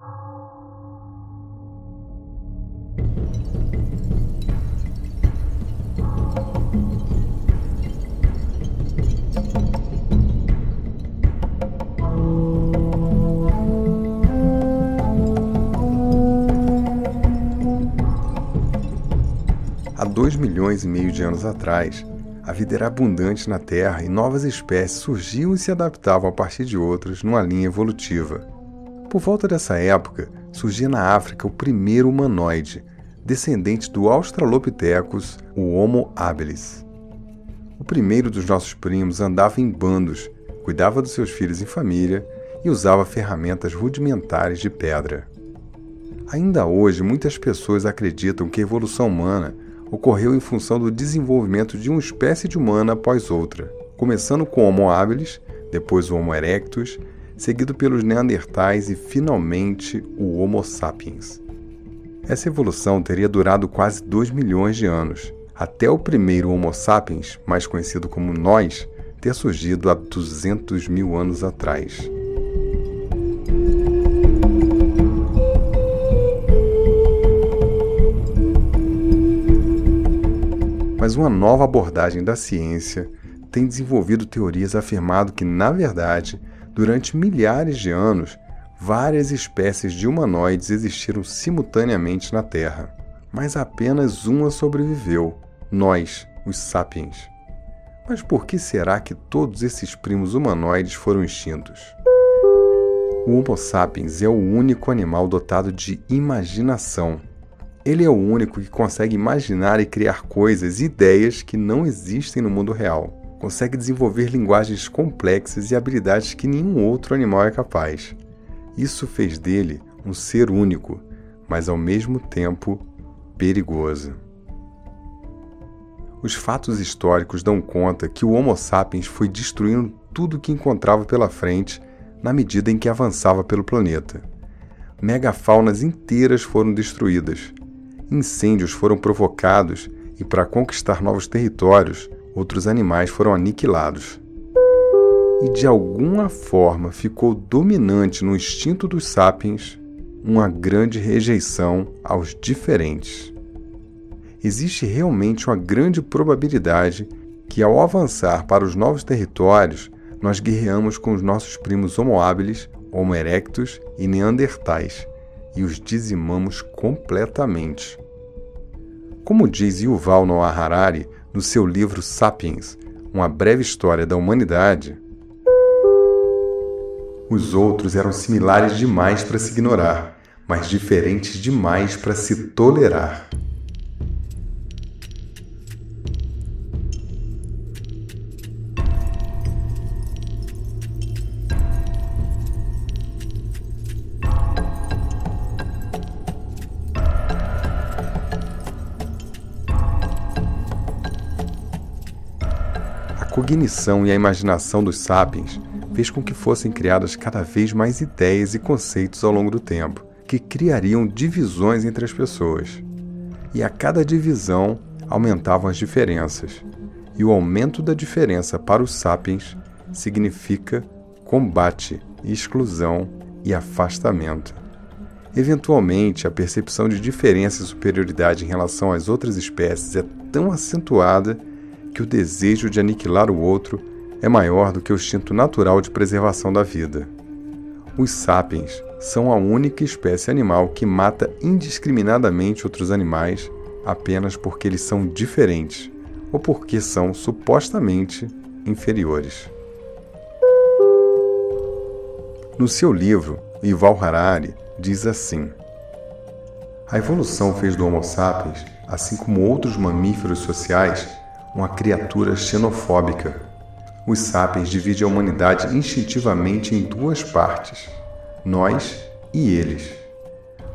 Há dois milhões e meio de anos atrás, a vida era abundante na Terra e novas espécies surgiam e se adaptavam a partir de outras numa linha evolutiva. Por volta dessa época, surgia na África o primeiro humanoide, descendente do Australopithecus, o Homo habilis. O primeiro dos nossos primos andava em bandos, cuidava dos seus filhos em família e usava ferramentas rudimentares de pedra. Ainda hoje, muitas pessoas acreditam que a evolução humana ocorreu em função do desenvolvimento de uma espécie de humana após outra, começando com o Homo habilis, depois o Homo erectus, seguido pelos Neandertais e finalmente o Homo sapiens. Essa evolução teria durado quase 2 milhões de anos, até o primeiro Homo sapiens, mais conhecido como nós, ter surgido há 200 mil anos atrás. Mas uma nova abordagem da ciência tem desenvolvido teorias afirmando que, na verdade, durante milhares de anos, várias espécies de humanoides existiram simultaneamente na Terra, mas apenas uma sobreviveu: nós, os sapiens. Mas por que será que todos esses primos humanoides foram extintos? O Homo sapiens é o único animal dotado de imaginação ele é o único que consegue imaginar e criar coisas e ideias que não existem no mundo real. Consegue desenvolver linguagens complexas e habilidades que nenhum outro animal é capaz. Isso fez dele um ser único, mas ao mesmo tempo perigoso. Os fatos históricos dão conta que o Homo sapiens foi destruindo tudo que encontrava pela frente na medida em que avançava pelo planeta. Megafaunas inteiras foram destruídas, incêndios foram provocados e, para conquistar novos territórios, outros animais foram aniquilados. E de alguma forma ficou dominante no instinto dos sapiens uma grande rejeição aos diferentes. Existe realmente uma grande probabilidade que, ao avançar para os novos territórios, nós guerreamos com os nossos primos Homo habilis, Homo erectus e Neandertais e os dizimamos completamente. Como diz Yuval Noah Harari no seu livro Sapiens, Uma Breve História da Humanidade, os outros eram similares demais para se ignorar, mas diferentes demais para se tolerar. Cognição e a imaginação dos sapiens fez com que fossem criadas cada vez mais ideias e conceitos ao longo do tempo, que criariam divisões entre as pessoas. E a cada divisão aumentavam as diferenças. E o aumento da diferença para os sapiens significa combate, exclusão e afastamento. Eventualmente, a percepção de diferença e superioridade em relação às outras espécies é tão acentuada que o desejo de aniquilar o outro é maior do que o instinto natural de preservação da vida. Os sapiens são a única espécie animal que mata indiscriminadamente outros animais apenas porque eles são diferentes ou porque são supostamente inferiores. No seu livro, Yuval Harari diz assim: A evolução fez do Homo sapiens, assim como outros mamíferos sociais, uma criatura xenofóbica. Os sapiens dividem a humanidade instintivamente em duas partes: nós e eles.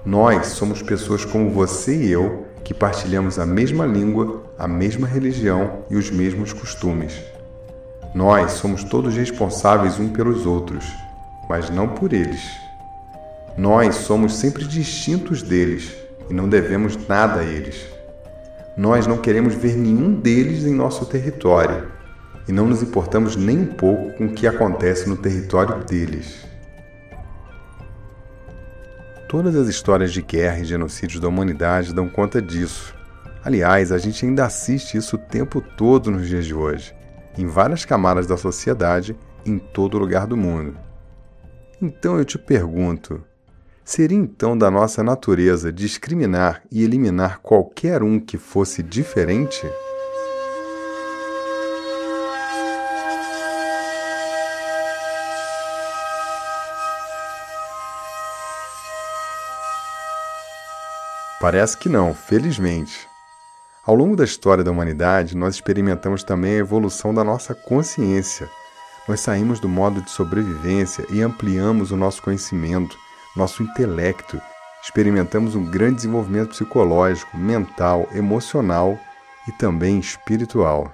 Nós somos pessoas como você e eu que partilhamos a mesma língua, a mesma religião e os mesmos costumes. Nós somos todos responsáveis um pelos outros, mas não por eles. Nós somos sempre distintos deles e não devemos nada a eles. Nós não queremos ver nenhum deles em nosso território e não nos importamos nem um pouco com o que acontece no território deles. Todas as histórias de guerra e genocídios da humanidade dão conta disso. Aliás, a gente ainda assiste isso o tempo todo nos dias de hoje, em várias camadas da sociedade, em todo lugar do mundo. Então eu te pergunto: seria então da nossa natureza discriminar e eliminar qualquer um que fosse diferente? Parece que não, felizmente. Ao longo da história da humanidade, nós experimentamos também a evolução da nossa consciência. Nós saímos do modo de sobrevivência e ampliamos o nosso conhecimento, nosso intelecto. Experimentamos um grande desenvolvimento psicológico, mental, emocional e também espiritual.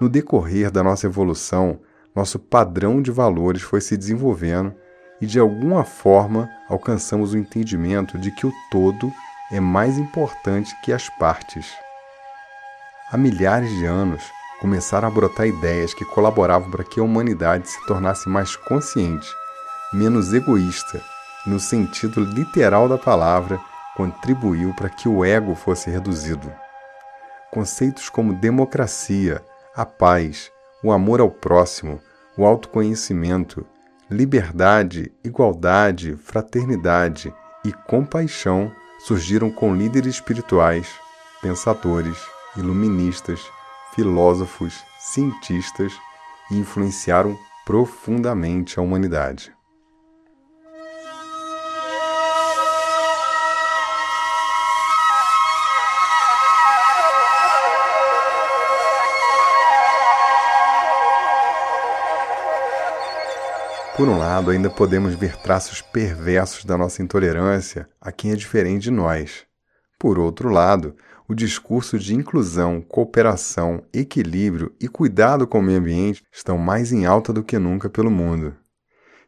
No decorrer da nossa evolução, nosso padrão de valores foi se desenvolvendo e, de alguma forma, alcançamos o entendimento de que o todo é mais importante que as partes. Há milhares de anos, começaram a brotar ideias que colaboravam para que a humanidade se tornasse mais consciente, menos egoísta, no sentido literal da palavra, contribuiu para que o ego fosse reduzido. Conceitos como democracia, a paz, o amor ao próximo, o autoconhecimento, liberdade, igualdade, fraternidade e compaixão surgiram com líderes espirituais, pensadores, iluministas, filósofos, cientistas e influenciaram profundamente a humanidade. Por um lado, ainda podemos ver traços perversos da nossa intolerância a quem é diferente de nós. Por outro lado, o discurso de inclusão, cooperação, equilíbrio e cuidado com o meio ambiente estão mais em alta do que nunca pelo mundo.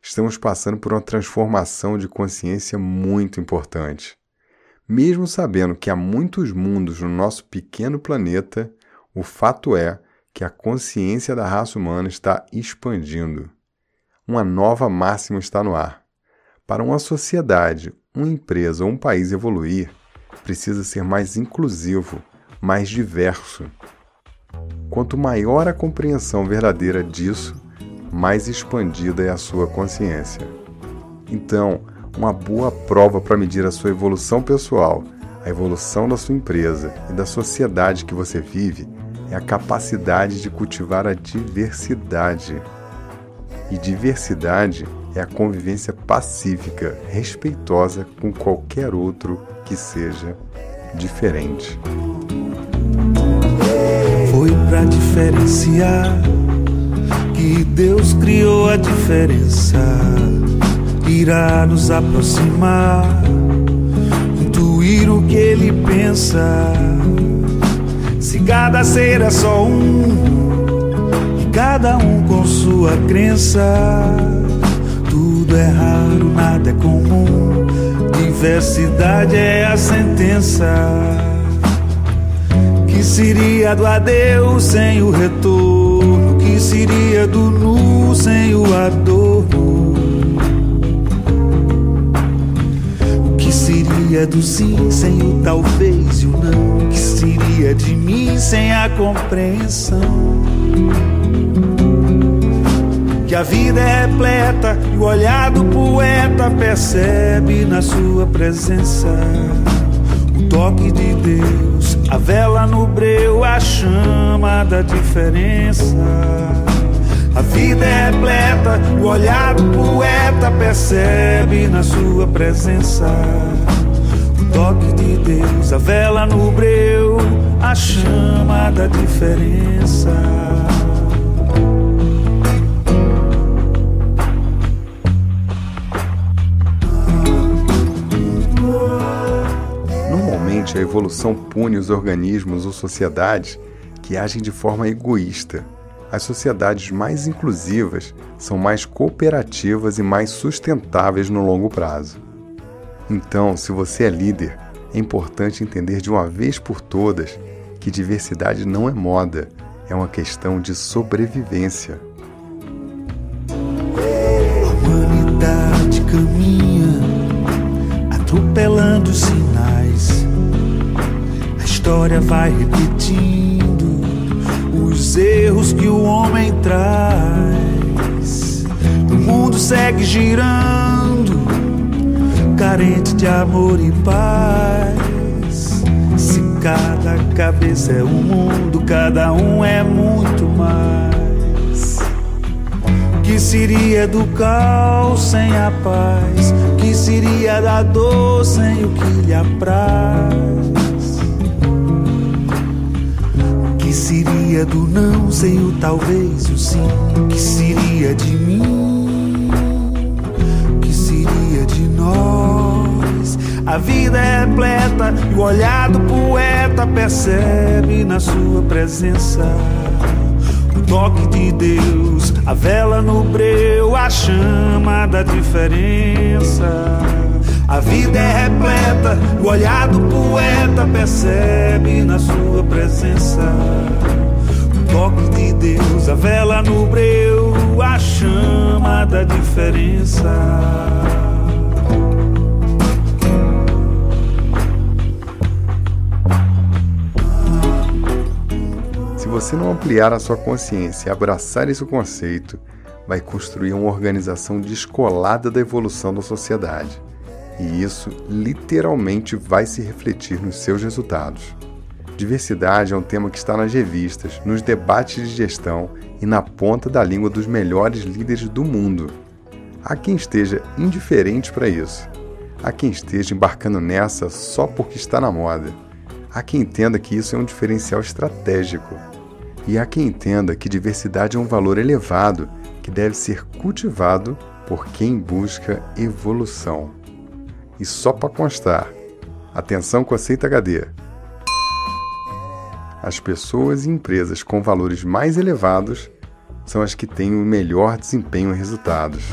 Estamos passando por uma transformação de consciência muito importante. Mesmo sabendo que há muitos mundos no nosso pequeno planeta, o fato é que a consciência da raça humana está expandindo. Uma nova máxima está no ar. Para uma sociedade, uma empresa ou um país evoluir, precisa ser mais inclusivo, mais diverso. Quanto maior a compreensão verdadeira disso, mais expandida é a sua consciência. Então, uma boa prova para medir a sua evolução pessoal, a evolução da sua empresa e da sociedade que você vive é a capacidade de cultivar a diversidade. E diversidade é a convivência pacífica, respeitosa com qualquer outro que seja diferente. Foi para diferenciar que Deus criou a diferença. Irá nos aproximar, intuir o que ele pensa. Se cada ser é só um, cada um com sua crença tudo é raro, nada é comum. Diversidade é a sentença. Que seria do adeus sem o retorno? Que seria do nu sem o adorno? O que seria do sim sem o talvez e o não? O que seria de mim sem a compreensão? Que a vida é repleta e o olhar do poeta percebe na sua presença o toque de Deus, a vela no breu, a chama da diferença. A vida é repleta, o olhar do poeta percebe na sua presença o toque de Deus, a vela no breu, a chama da diferença. A evolução pune os organismos ou sociedades que agem de forma egoísta. As sociedades mais inclusivas são mais cooperativas e mais sustentáveis no longo prazo. Então, se você é líder, é importante entender de uma vez por todas que diversidade não é moda, é uma questão de sobrevivência. A humanidade caminha dando sinais. A história vai repetindo os erros que o homem traz. O mundo segue girando, carente de amor e paz. Se cada cabeça é um mundo, cada um é muito mais. Que seria do caos sem a paz? Que seria da dor sem o que lhe apraz? Que seria do não sem o talvez e o sim? Que seria de mim? Que seria de nós? A vida é repleta e o olhar do poeta percebe na sua presença o toque de Deus, a vela no breu, a chama da diferença. A vida é repleta, o olhar do poeta percebe na sua presença. O toque de Deus, a vela no breu, a chama da diferença. Se você não ampliar a sua consciência e abraçar esse conceito, vai construir uma organização descolada da evolução da sociedade. E isso literalmente vai se refletir nos seus resultados. Diversidade é um tema que está nas revistas, nos debates de gestão e na ponta da língua dos melhores líderes do mundo. Há quem esteja indiferente para isso. Há quem esteja embarcando nessa só porque está na moda. Há quem entenda que isso é um diferencial estratégico. E há quem entenda que diversidade é um valor elevado que deve ser cultivado por quem busca evolução. E só para constar, atenção com aceita HD. As pessoas e empresas com valores mais elevados são as que têm o melhor desempenho e resultados.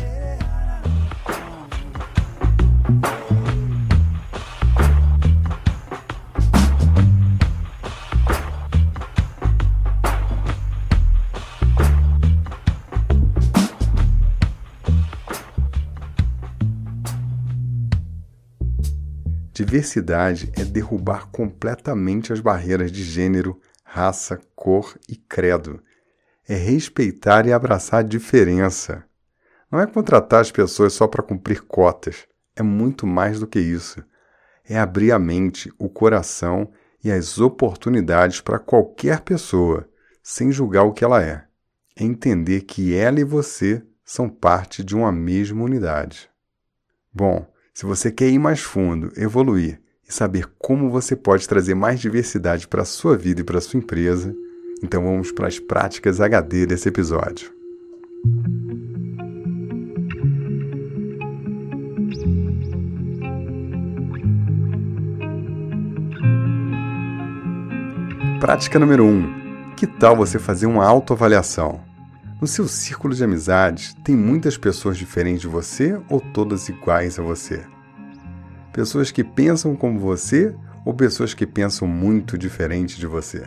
Diversidade é derrubar completamente as barreiras de gênero, raça, cor e credo. É respeitar e abraçar a diferença. Não é contratar as pessoas só para cumprir cotas. É muito mais do que isso. É abrir a mente, o coração e as oportunidades para qualquer pessoa, sem julgar o que ela é. É entender que ela e você são parte de uma mesma unidade. Bom, se você quer ir mais fundo, evoluir e saber como você pode trazer mais diversidade para a sua vida e para a sua empresa, então vamos para as práticas HD desse episódio. Prática número 1. Um, que tal você fazer uma autoavaliação? No seu círculo de amizades, tem muitas pessoas diferentes de você ou todas iguais a você? Pessoas que pensam como você ou pessoas que pensam muito diferente de você?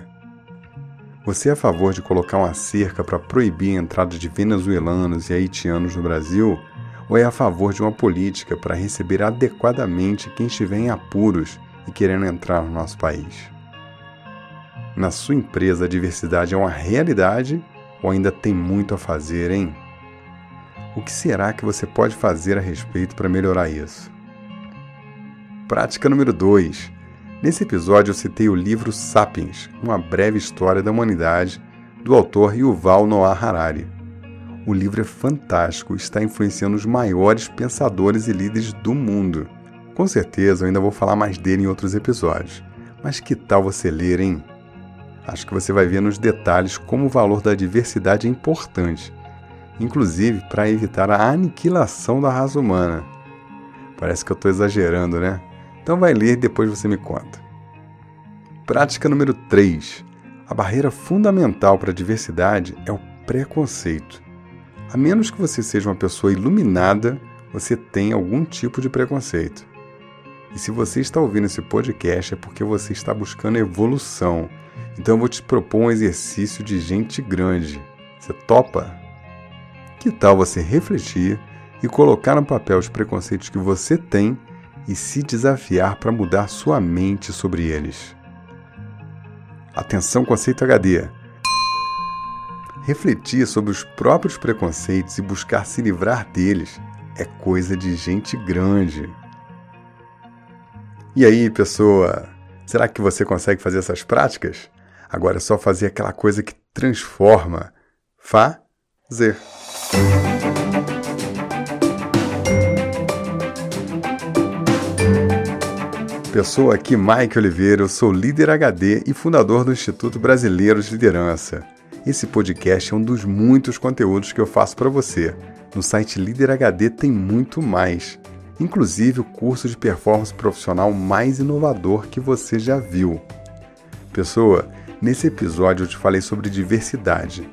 Você é a favor de colocar uma cerca para proibir a entrada de venezuelanos e haitianos no Brasil? Ou é a favor de uma política para receber adequadamente quem estiver em apuros e querendo entrar no nosso país? Na sua empresa, a diversidade é uma realidade ou ainda tem muito a fazer, hein? O que será que você pode fazer a respeito para melhorar isso? Prática número 2. Nesse episódio eu citei o livro Sapiens, uma breve história da humanidade, do autor Yuval Noah Harari. O livro é fantástico está influenciando os maiores pensadores e líderes do mundo. Com certeza eu ainda vou falar mais dele em outros episódios. Mas que tal você ler, hein? Acho que você vai ver nos detalhes como o valor da diversidade é importante, inclusive para evitar a aniquilação da raça humana. Parece que eu estou exagerando, né? Então vai ler e depois você me conta. Prática número 3. A barreira fundamental para a diversidade é o preconceito. A menos que você seja uma pessoa iluminada, você tem algum tipo de preconceito. E se você está ouvindo esse podcast é porque você está buscando evolução então eu vou te propor um exercício de gente grande. Você topa? Que tal você refletir e colocar no papel os preconceitos que você tem e se desafiar para mudar sua mente sobre eles. Atenção, conceito HD. Refletir sobre os próprios preconceitos e buscar se livrar deles é coisa de gente grande. E aí, pessoa? Será que você consegue fazer essas práticas? Agora é só fazer aquela coisa que transforma. Fazer. Pessoa aqui, Mike Oliveira, eu sou líder HD e fundador do Instituto Brasileiro de Liderança. Esse podcast é um dos muitos conteúdos que eu faço para você. No site Líder HD tem muito mais, inclusive o curso de performance profissional mais inovador que você já viu. Pessoa, nesse episódio eu te falei sobre diversidade,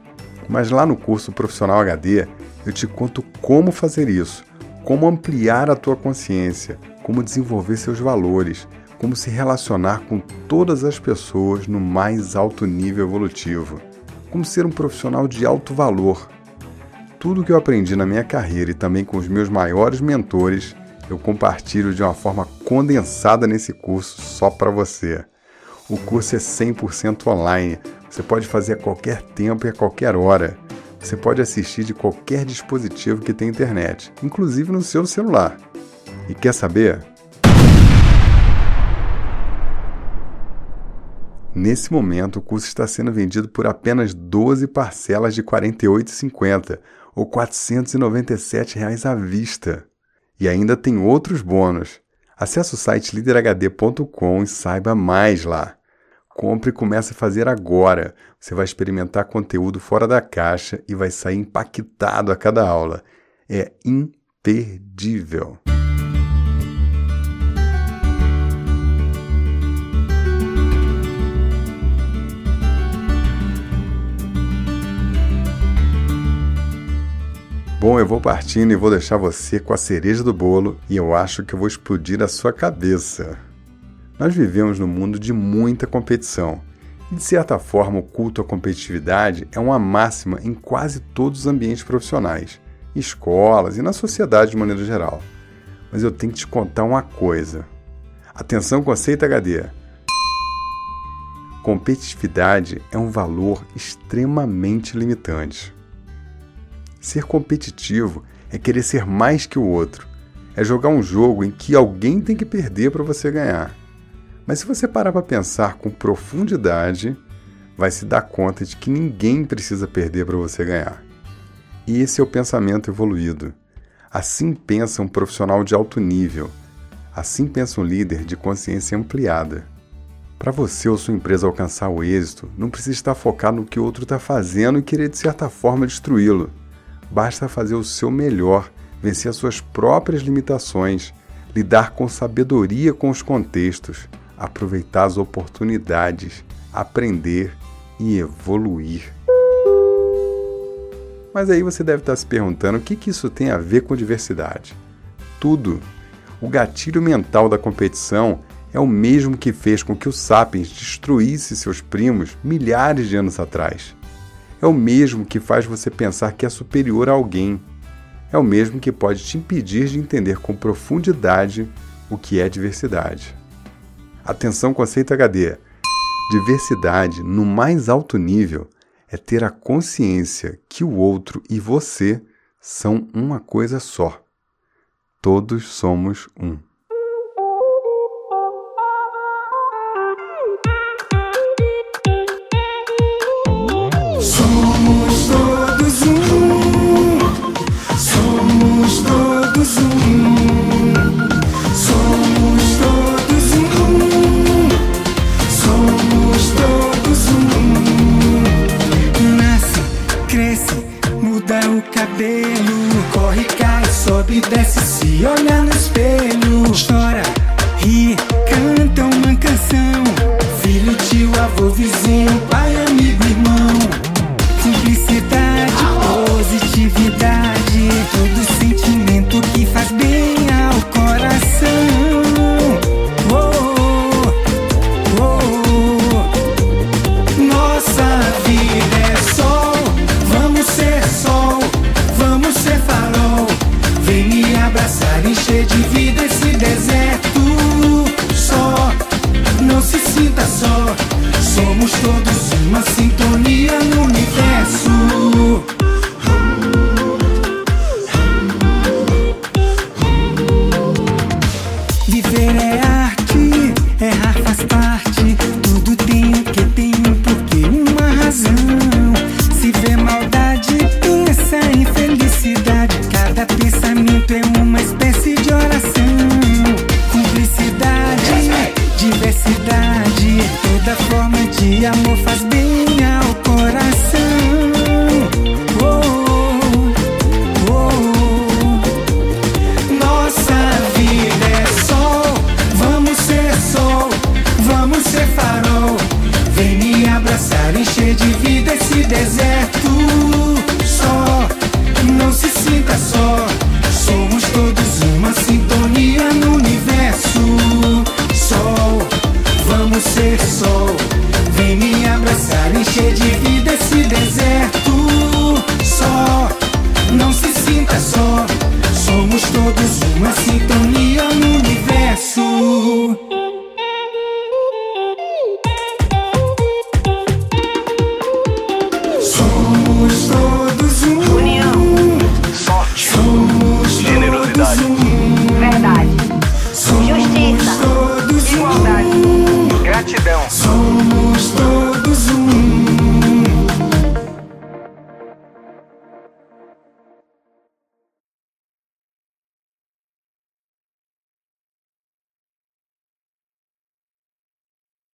mas lá no curso Profissional HD eu te conto como fazer isso, como ampliar a tua consciência como desenvolver seus valores, como se relacionar com todas as pessoas no mais alto nível evolutivo, como ser um profissional de alto valor. Tudo que eu aprendi na minha carreira e também com os meus maiores mentores, eu compartilho de uma forma condensada nesse curso só para você. O curso é 100% online, você pode fazer a qualquer tempo e a qualquer hora. Você pode assistir de qualquer dispositivo que tem internet, inclusive no seu celular. E quer saber? Nesse momento, o curso está sendo vendido por apenas 12 parcelas de R$ 48,50 ou 497 reais à vista. E ainda tem outros bônus. Acesse o site liderhd.com e saiba mais lá. Compre e comece a fazer agora. Você vai experimentar conteúdo fora da caixa e vai sair impactado a cada aula. É imperdível. Bom, eu vou partindo e vou deixar você com a cereja do bolo e eu acho que eu vou explodir a sua cabeça. Nós vivemos num mundo de muita competição. E de certa forma, o culto à competitividade é uma máxima em quase todos os ambientes profissionais, escolas e na sociedade de maneira geral. Mas eu tenho que te contar uma coisa. Atenção, conceito HD. Competitividade é um valor extremamente limitante. Ser competitivo é querer ser mais que o outro. É jogar um jogo em que alguém tem que perder para você ganhar. Mas se você parar para pensar com profundidade, vai se dar conta de que ninguém precisa perder para você ganhar. E esse é o pensamento evoluído. Assim pensa um profissional de alto nível. Assim pensa um líder de consciência ampliada. Para você ou sua empresa alcançar o êxito, não precisa estar focado no que o outro está fazendo e querer, de certa forma, destruí-lo. Basta fazer o seu melhor, vencer as suas próprias limitações, lidar com sabedoria com os contextos, aproveitar as oportunidades, aprender e evoluir. Mas aí você deve estar se perguntando o que, que isso tem a ver com diversidade. Tudo. O gatilho mental da competição é o mesmo que fez com que o Sapiens destruísse seus primos milhares de anos atrás é o mesmo que faz você pensar que é superior a alguém. É o mesmo que pode te impedir de entender com profundidade o que é diversidade. Atenção, conceito HD. Diversidade, no mais alto nível, é ter a consciência que o outro e você são uma coisa só. Todos somos um. Casamento é uma espécie de oração. Cumplicidade, diversidade, toda forma de amor faz